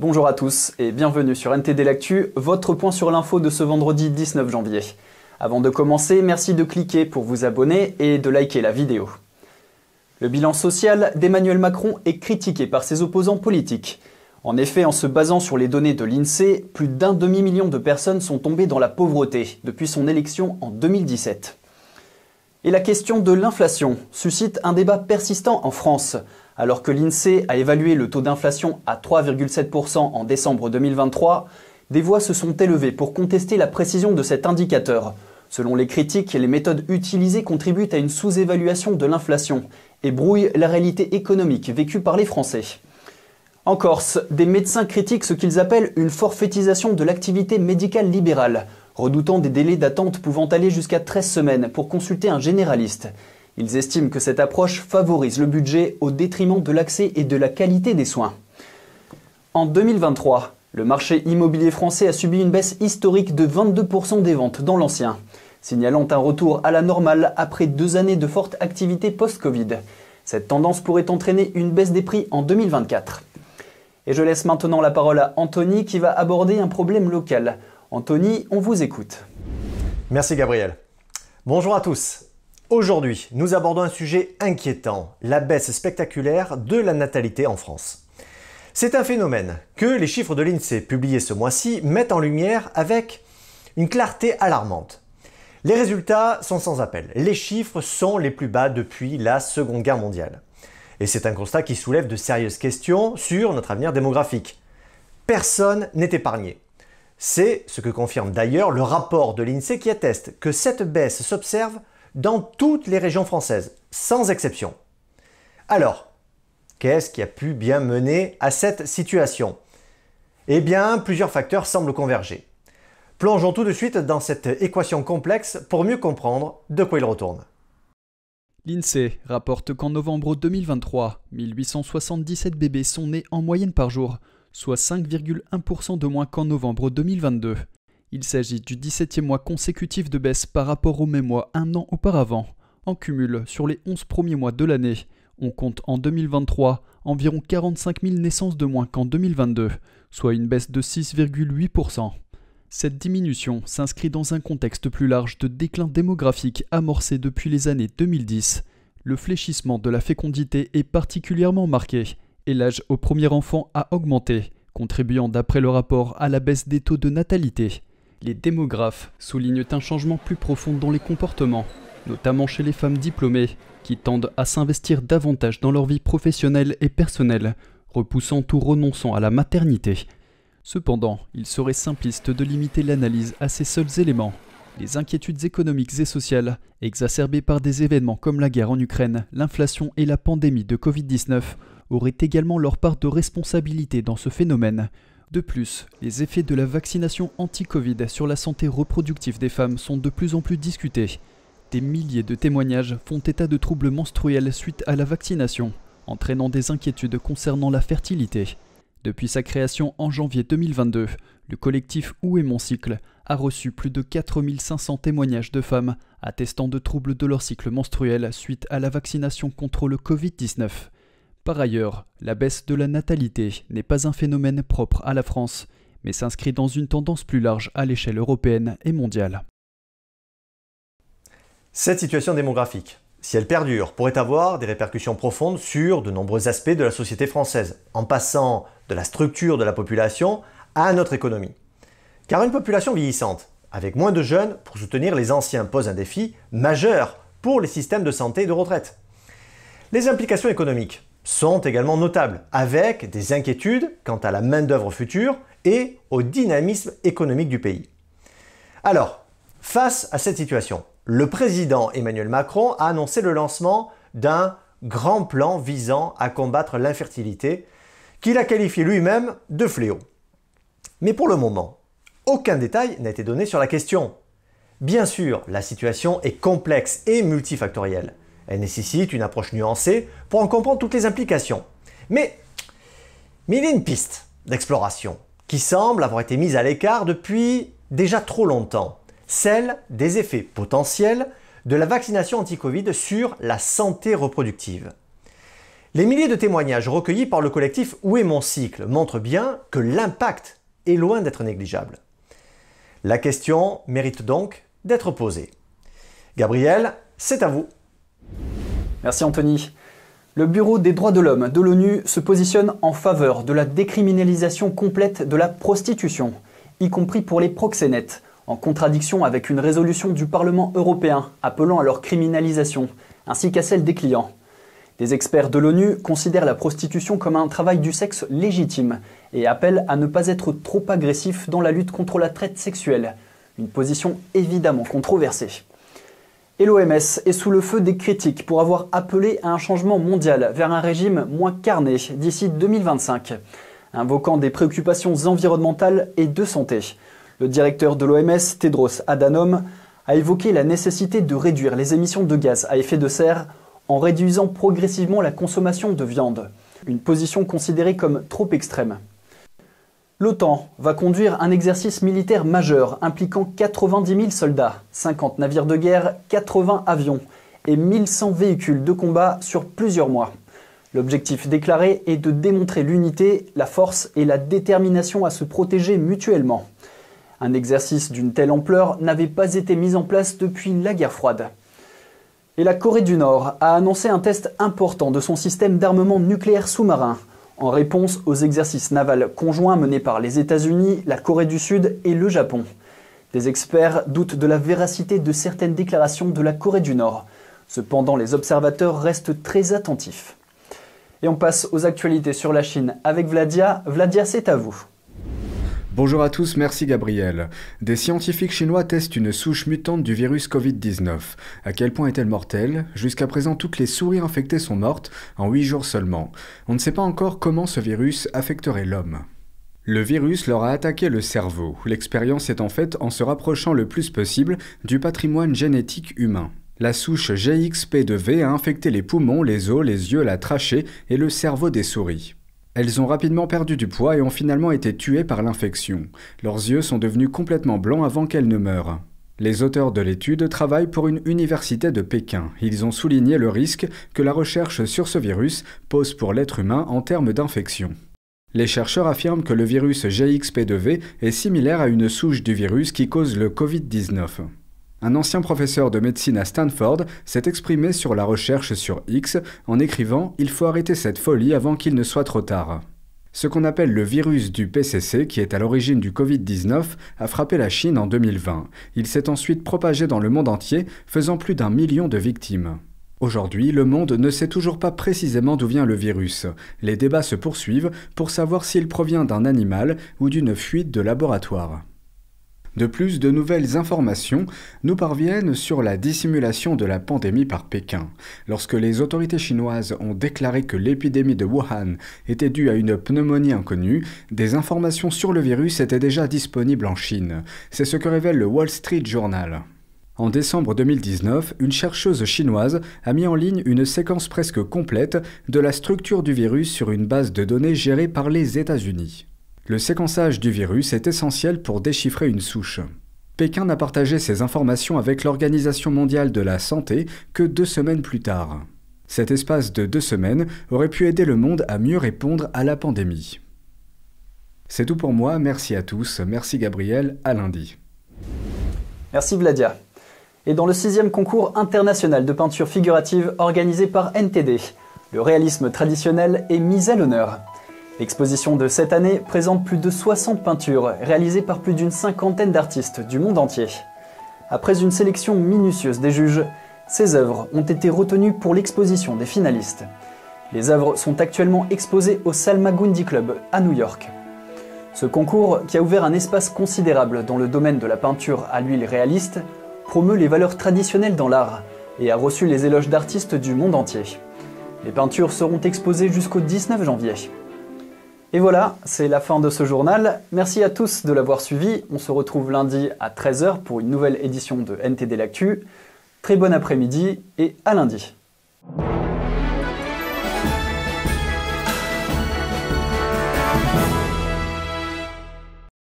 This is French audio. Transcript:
Bonjour à tous et bienvenue sur NTD L'Actu, votre point sur l'info de ce vendredi 19 janvier. Avant de commencer, merci de cliquer pour vous abonner et de liker la vidéo. Le bilan social d'Emmanuel Macron est critiqué par ses opposants politiques. En effet, en se basant sur les données de l'INSEE, plus d'un demi-million de personnes sont tombées dans la pauvreté depuis son élection en 2017. Et la question de l'inflation suscite un débat persistant en France. Alors que l'INSEE a évalué le taux d'inflation à 3,7% en décembre 2023, des voix se sont élevées pour contester la précision de cet indicateur. Selon les critiques, les méthodes utilisées contribuent à une sous-évaluation de l'inflation et brouillent la réalité économique vécue par les Français. En Corse, des médecins critiquent ce qu'ils appellent une forfaitisation de l'activité médicale libérale, redoutant des délais d'attente pouvant aller jusqu'à 13 semaines pour consulter un généraliste. Ils estiment que cette approche favorise le budget au détriment de l'accès et de la qualité des soins. En 2023, le marché immobilier français a subi une baisse historique de 22% des ventes dans l'ancien, signalant un retour à la normale après deux années de forte activité post-Covid. Cette tendance pourrait entraîner une baisse des prix en 2024. Et je laisse maintenant la parole à Anthony qui va aborder un problème local. Anthony, on vous écoute. Merci Gabriel. Bonjour à tous. Aujourd'hui, nous abordons un sujet inquiétant, la baisse spectaculaire de la natalité en France. C'est un phénomène que les chiffres de l'INSEE publiés ce mois-ci mettent en lumière avec une clarté alarmante. Les résultats sont sans appel. Les chiffres sont les plus bas depuis la Seconde Guerre mondiale. Et c'est un constat qui soulève de sérieuses questions sur notre avenir démographique. Personne n'est épargné. C'est ce que confirme d'ailleurs le rapport de l'INSEE qui atteste que cette baisse s'observe dans toutes les régions françaises, sans exception. Alors, qu'est-ce qui a pu bien mener à cette situation? Eh bien, plusieurs facteurs semblent converger. Plongeons tout de suite dans cette équation complexe pour mieux comprendre de quoi il retourne. L'INSEE rapporte qu'en novembre 2023, 1877 bébés sont nés en moyenne par jour, soit 5,1% de moins qu'en novembre 2022. Il s'agit du 17e mois consécutif de baisse par rapport au même mois un an auparavant. En cumul, sur les 11 premiers mois de l'année, on compte en 2023 environ 45 000 naissances de moins qu'en 2022, soit une baisse de 6,8%. Cette diminution s'inscrit dans un contexte plus large de déclin démographique amorcé depuis les années 2010. Le fléchissement de la fécondité est particulièrement marqué et l'âge au premier enfant a augmenté, contribuant d'après le rapport à la baisse des taux de natalité. Les démographes soulignent un changement plus profond dans les comportements, notamment chez les femmes diplômées, qui tendent à s'investir davantage dans leur vie professionnelle et personnelle, repoussant ou renonçant à la maternité. Cependant, il serait simpliste de limiter l'analyse à ces seuls éléments. Les inquiétudes économiques et sociales, exacerbées par des événements comme la guerre en Ukraine, l'inflation et la pandémie de Covid-19, auraient également leur part de responsabilité dans ce phénomène, de plus, les effets de la vaccination anti-Covid sur la santé reproductive des femmes sont de plus en plus discutés. Des milliers de témoignages font état de troubles menstruels suite à la vaccination, entraînant des inquiétudes concernant la fertilité. Depuis sa création en janvier 2022, le collectif Où est mon cycle a reçu plus de 4500 témoignages de femmes attestant de troubles de leur cycle menstruel suite à la vaccination contre le Covid-19. Par ailleurs, la baisse de la natalité n'est pas un phénomène propre à la France, mais s'inscrit dans une tendance plus large à l'échelle européenne et mondiale. Cette situation démographique, si elle perdure, pourrait avoir des répercussions profondes sur de nombreux aspects de la société française, en passant de la structure de la population à notre économie. Car une population vieillissante, avec moins de jeunes pour soutenir les anciens, pose un défi majeur pour les systèmes de santé et de retraite. Les implications économiques sont également notables, avec des inquiétudes quant à la main-d'œuvre future et au dynamisme économique du pays. Alors, face à cette situation, le président Emmanuel Macron a annoncé le lancement d'un grand plan visant à combattre l'infertilité, qu'il a qualifié lui-même de fléau. Mais pour le moment, aucun détail n'a été donné sur la question. Bien sûr, la situation est complexe et multifactorielle. Elle nécessite une approche nuancée pour en comprendre toutes les implications. Mais, mais il y a une piste d'exploration qui semble avoir été mise à l'écart depuis déjà trop longtemps, celle des effets potentiels de la vaccination anti-Covid sur la santé reproductive. Les milliers de témoignages recueillis par le collectif Où est mon cycle montrent bien que l'impact est loin d'être négligeable. La question mérite donc d'être posée. Gabriel, c'est à vous. Merci Anthony. Le Bureau des droits de l'homme de l'ONU se positionne en faveur de la décriminalisation complète de la prostitution, y compris pour les proxénètes, en contradiction avec une résolution du Parlement européen appelant à leur criminalisation, ainsi qu'à celle des clients. Des experts de l'ONU considèrent la prostitution comme un travail du sexe légitime et appellent à ne pas être trop agressif dans la lutte contre la traite sexuelle, une position évidemment controversée. Et l'OMS est sous le feu des critiques pour avoir appelé à un changement mondial vers un régime moins carné d'ici 2025, invoquant des préoccupations environnementales et de santé. Le directeur de l'OMS, Tedros Adhanom, a évoqué la nécessité de réduire les émissions de gaz à effet de serre en réduisant progressivement la consommation de viande, une position considérée comme trop extrême. L'OTAN va conduire un exercice militaire majeur impliquant 90 000 soldats, 50 navires de guerre, 80 avions et 1100 véhicules de combat sur plusieurs mois. L'objectif déclaré est de démontrer l'unité, la force et la détermination à se protéger mutuellement. Un exercice d'une telle ampleur n'avait pas été mis en place depuis la guerre froide. Et la Corée du Nord a annoncé un test important de son système d'armement nucléaire sous-marin en réponse aux exercices navals conjoints menés par les États-Unis, la Corée du Sud et le Japon. Des experts doutent de la véracité de certaines déclarations de la Corée du Nord. Cependant, les observateurs restent très attentifs. Et on passe aux actualités sur la Chine avec Vladia. Vladia, c'est à vous. Bonjour à tous, merci Gabriel. Des scientifiques chinois testent une souche mutante du virus Covid-19. À quel point est-elle mortelle? Jusqu'à présent, toutes les souris infectées sont mortes en 8 jours seulement. On ne sait pas encore comment ce virus affecterait l'homme. Le virus leur a attaqué le cerveau. L'expérience est en fait en se rapprochant le plus possible du patrimoine génétique humain. La souche GXP2V a infecté les poumons, les os, les yeux, la trachée et le cerveau des souris. Elles ont rapidement perdu du poids et ont finalement été tuées par l'infection. Leurs yeux sont devenus complètement blancs avant qu'elles ne meurent. Les auteurs de l'étude travaillent pour une université de Pékin. Ils ont souligné le risque que la recherche sur ce virus pose pour l'être humain en termes d'infection. Les chercheurs affirment que le virus GXP2V est similaire à une souche du virus qui cause le Covid-19. Un ancien professeur de médecine à Stanford s'est exprimé sur la recherche sur X en écrivant Il faut arrêter cette folie avant qu'il ne soit trop tard. Ce qu'on appelle le virus du PCC, qui est à l'origine du Covid-19, a frappé la Chine en 2020. Il s'est ensuite propagé dans le monde entier, faisant plus d'un million de victimes. Aujourd'hui, le monde ne sait toujours pas précisément d'où vient le virus. Les débats se poursuivent pour savoir s'il provient d'un animal ou d'une fuite de laboratoire. De plus, de nouvelles informations nous parviennent sur la dissimulation de la pandémie par Pékin. Lorsque les autorités chinoises ont déclaré que l'épidémie de Wuhan était due à une pneumonie inconnue, des informations sur le virus étaient déjà disponibles en Chine. C'est ce que révèle le Wall Street Journal. En décembre 2019, une chercheuse chinoise a mis en ligne une séquence presque complète de la structure du virus sur une base de données gérée par les États-Unis. Le séquençage du virus est essentiel pour déchiffrer une souche. Pékin n'a partagé ces informations avec l'Organisation mondiale de la santé que deux semaines plus tard. Cet espace de deux semaines aurait pu aider le monde à mieux répondre à la pandémie. C'est tout pour moi, merci à tous, merci Gabriel, à lundi. Merci Vladia. Et dans le sixième concours international de peinture figurative organisé par NTD, le réalisme traditionnel est mis à l'honneur. L'exposition de cette année présente plus de 60 peintures réalisées par plus d'une cinquantaine d'artistes du monde entier. Après une sélection minutieuse des juges, ces œuvres ont été retenues pour l'exposition des finalistes. Les œuvres sont actuellement exposées au Salmagundi Club à New York. Ce concours, qui a ouvert un espace considérable dans le domaine de la peinture à l'huile réaliste, promeut les valeurs traditionnelles dans l'art et a reçu les éloges d'artistes du monde entier. Les peintures seront exposées jusqu'au 19 janvier. Et voilà, c'est la fin de ce journal. Merci à tous de l'avoir suivi. On se retrouve lundi à 13h pour une nouvelle édition de NTD L'Actu. Très bon après-midi et à lundi.